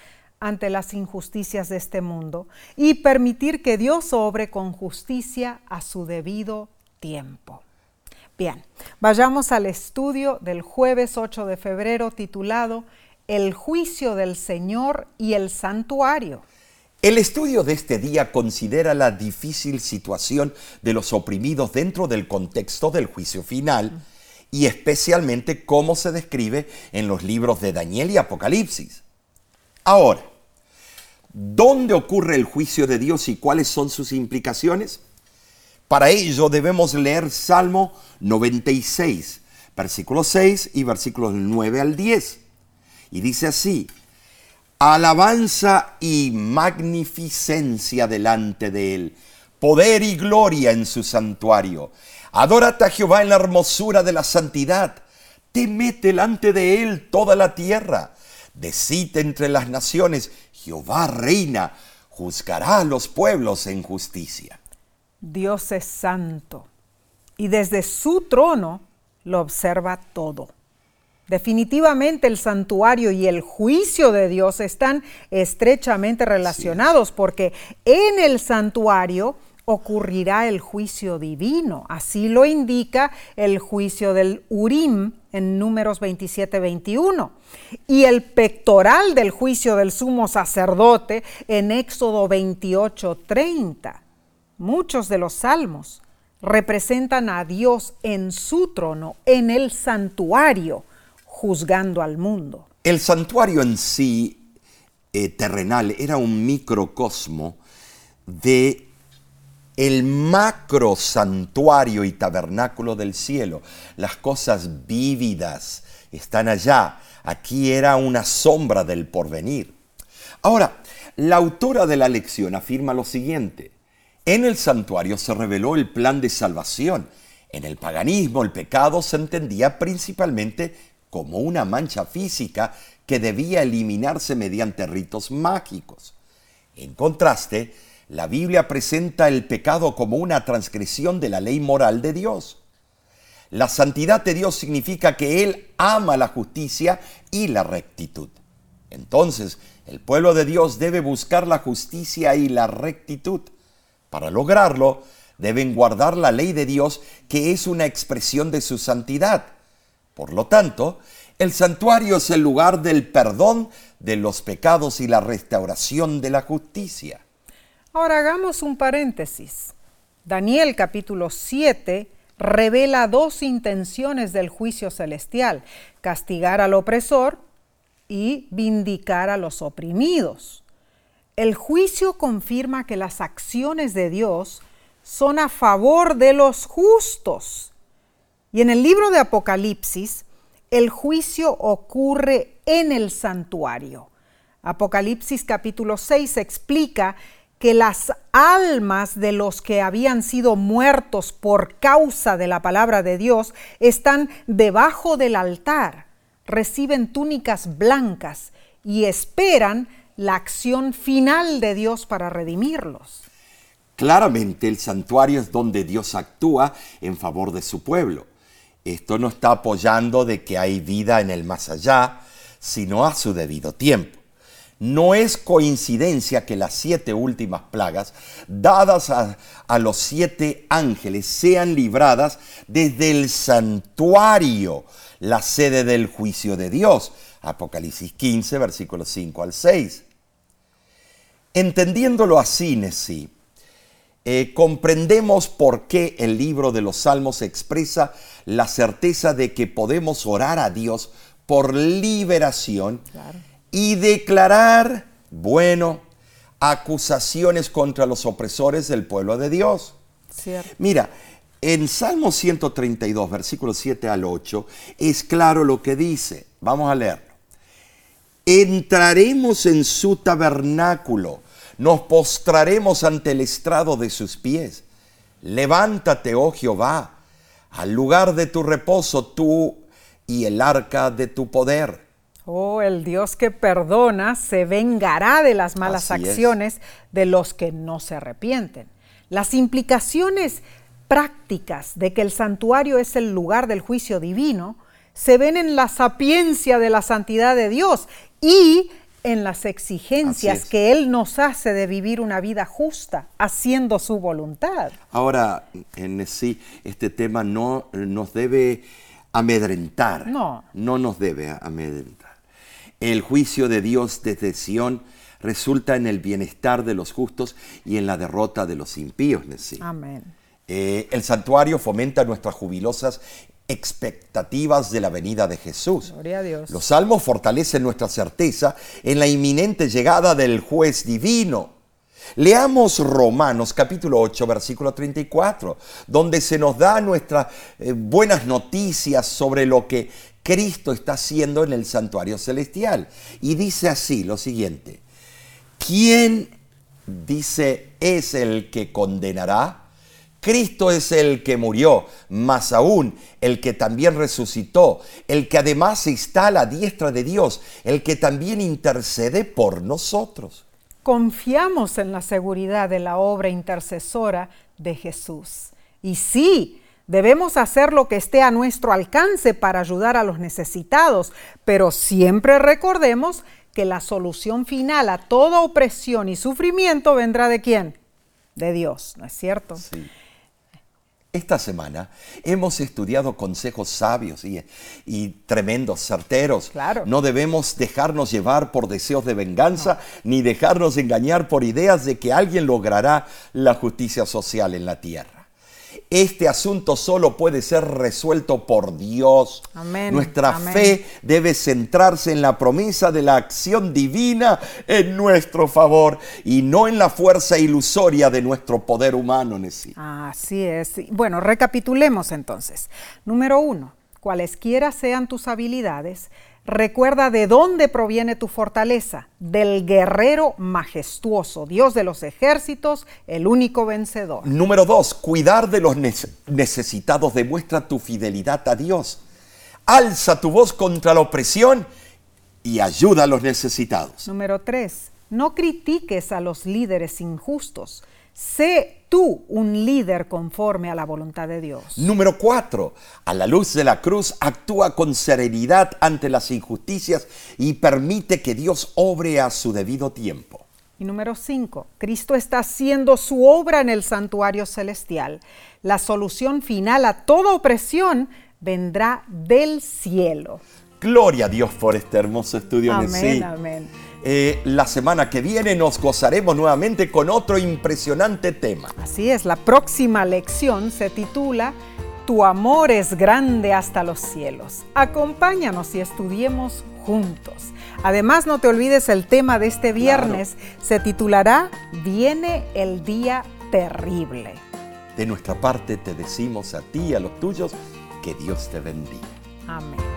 ante las injusticias de este mundo y permitir que Dios obre con justicia a su debido tiempo. Bien, vayamos al estudio del jueves 8 de febrero titulado el juicio del Señor y el santuario. El estudio de este día considera la difícil situación de los oprimidos dentro del contexto del juicio final y especialmente cómo se describe en los libros de Daniel y Apocalipsis. Ahora, ¿dónde ocurre el juicio de Dios y cuáles son sus implicaciones? Para ello debemos leer Salmo 96, versículos 6 y versículos 9 al 10 y dice así, alabanza y magnificencia delante de él, poder y gloria en su santuario. Adórate a Jehová en la hermosura de la santidad. Temed delante de él toda la tierra. Decite entre las naciones, Jehová reina, juzgará a los pueblos en justicia. Dios es santo y desde su trono lo observa todo. Definitivamente el santuario y el juicio de Dios están estrechamente relacionados porque en el santuario ocurrirá el juicio divino. Así lo indica el juicio del Urim en números 27-21 y el pectoral del juicio del sumo sacerdote en Éxodo 28-30. Muchos de los salmos representan a Dios en su trono, en el santuario, juzgando al mundo. El santuario en sí, eh, terrenal, era un microcosmo de el macro santuario y tabernáculo del cielo. Las cosas vívidas están allá. Aquí era una sombra del porvenir. Ahora, la autora de la lección afirma lo siguiente. En el santuario se reveló el plan de salvación. En el paganismo el pecado se entendía principalmente como una mancha física que debía eliminarse mediante ritos mágicos. En contraste, la Biblia presenta el pecado como una transgresión de la ley moral de Dios. La santidad de Dios significa que Él ama la justicia y la rectitud. Entonces, el pueblo de Dios debe buscar la justicia y la rectitud. Para lograrlo, deben guardar la ley de Dios, que es una expresión de su santidad. Por lo tanto, el santuario es el lugar del perdón de los pecados y la restauración de la justicia. Ahora hagamos un paréntesis. Daniel capítulo 7 revela dos intenciones del juicio celestial, castigar al opresor y vindicar a los oprimidos. El juicio confirma que las acciones de Dios son a favor de los justos. Y en el libro de Apocalipsis, el juicio ocurre en el santuario. Apocalipsis capítulo 6 explica que las almas de los que habían sido muertos por causa de la palabra de Dios están debajo del altar, reciben túnicas blancas y esperan la acción final de Dios para redimirlos. Claramente el santuario es donde Dios actúa en favor de su pueblo. Esto no está apoyando de que hay vida en el más allá, sino a su debido tiempo. No es coincidencia que las siete últimas plagas, dadas a, los siete ángeles, sean libradas desde el santuario, la sede del juicio de Dios. Apocalipsis 15, versículos 5 al 6. Entendiéndolo así, Nesí, eh, comprendemos por qué el libro de los Salmos expresa la certeza de que podemos orar a Dios por liberación Claro. y declarar, bueno, acusaciones contra los opresores del pueblo de Dios. Cierto. Mira, en Salmo 132, versículos 7 al 8, es claro lo que dice. Vamos a leerlo. Entraremos en su tabernáculo, nos postraremos ante el estrado de sus pies. Levántate, oh Jehová, al lugar de tu reposo, tú y el arca de tu poder. Oh, el Dios que perdona se vengará de las malas Así es. acciones de los que no se arrepienten. Las implicaciones prácticas de que el santuario es el lugar del juicio divino se ven en la sapiencia de la santidad de Dios y en las exigencias es. que Él nos hace de vivir una vida justa, haciendo su voluntad. Ahora, en sí, este tema no nos debe amedrentar. No. No nos debe amedrentar. El juicio de Dios desde Sión resulta en el bienestar de los justos y en la derrota de los impíos. Nesí. Amén. Eh, el santuario fomenta nuestras jubilosas expectativas de la venida de Jesús. Gloria a Dios. Los salmos fortalecen nuestra certeza en la inminente llegada del juez divino. Leamos Romanos capítulo 8, versículo 34, donde se nos da nuestras eh, buenas noticias sobre lo que Cristo está haciendo en el santuario celestial. Y dice así lo siguiente, ¿quién dice es el que condenará? Cristo es el que murió, más aún el que también resucitó, el que además está a la diestra de Dios, el que también intercede por nosotros. Confiamos en la seguridad de la obra intercesora de Jesús. Y sí, debemos hacer lo que esté a nuestro alcance para ayudar a los necesitados, pero siempre recordemos que la solución final a toda opresión y sufrimiento vendrá de quién? De Dios, ¿no es cierto? Sí. Esta semana hemos estudiado consejos sabios y, y tremendos, certeros. Claro. No debemos dejarnos llevar por deseos de venganza ni dejarnos engañar por ideas de que alguien logrará la justicia social en la tierra. Este asunto solo puede ser resuelto por Dios. Amén, Nuestra amén. fe debe centrarse en la promesa de la acción divina en nuestro favor y no en la fuerza ilusoria de nuestro poder humano. Nesí. Así es. Bueno, recapitulemos entonces. Número uno, cualesquiera sean tus habilidades, recuerda de dónde proviene tu fortaleza, del guerrero majestuoso, Dios de los ejércitos, el único vencedor. Número dos, cuidar de los nece- necesitados demuestra tu fidelidad a Dios. Alza tu voz contra la opresión y ayuda a los necesitados. Número tres, no critiques a los líderes injustos. Sé tú un líder conforme a la voluntad de Dios. Número cuatro, a la luz de la cruz actúa con serenidad ante las injusticias y permite que Dios obre a su debido tiempo. Y número 5, Cristo está haciendo su obra en el santuario celestial. La solución final a toda opresión vendrá del cielo. Gloria a Dios por este hermoso estudio. Amén, Nesí. amén. Eh, la semana que viene nos gozaremos nuevamente con otro impresionante tema. Así es, la próxima lección se titula Tu amor es grande hasta los cielos. Acompáñanos y estudiemos juntos. Además, no te olvides el tema de este viernes. Se titulará Viene el día terrible. De nuestra parte te decimos a ti y a los tuyos que Dios te bendiga. Amén.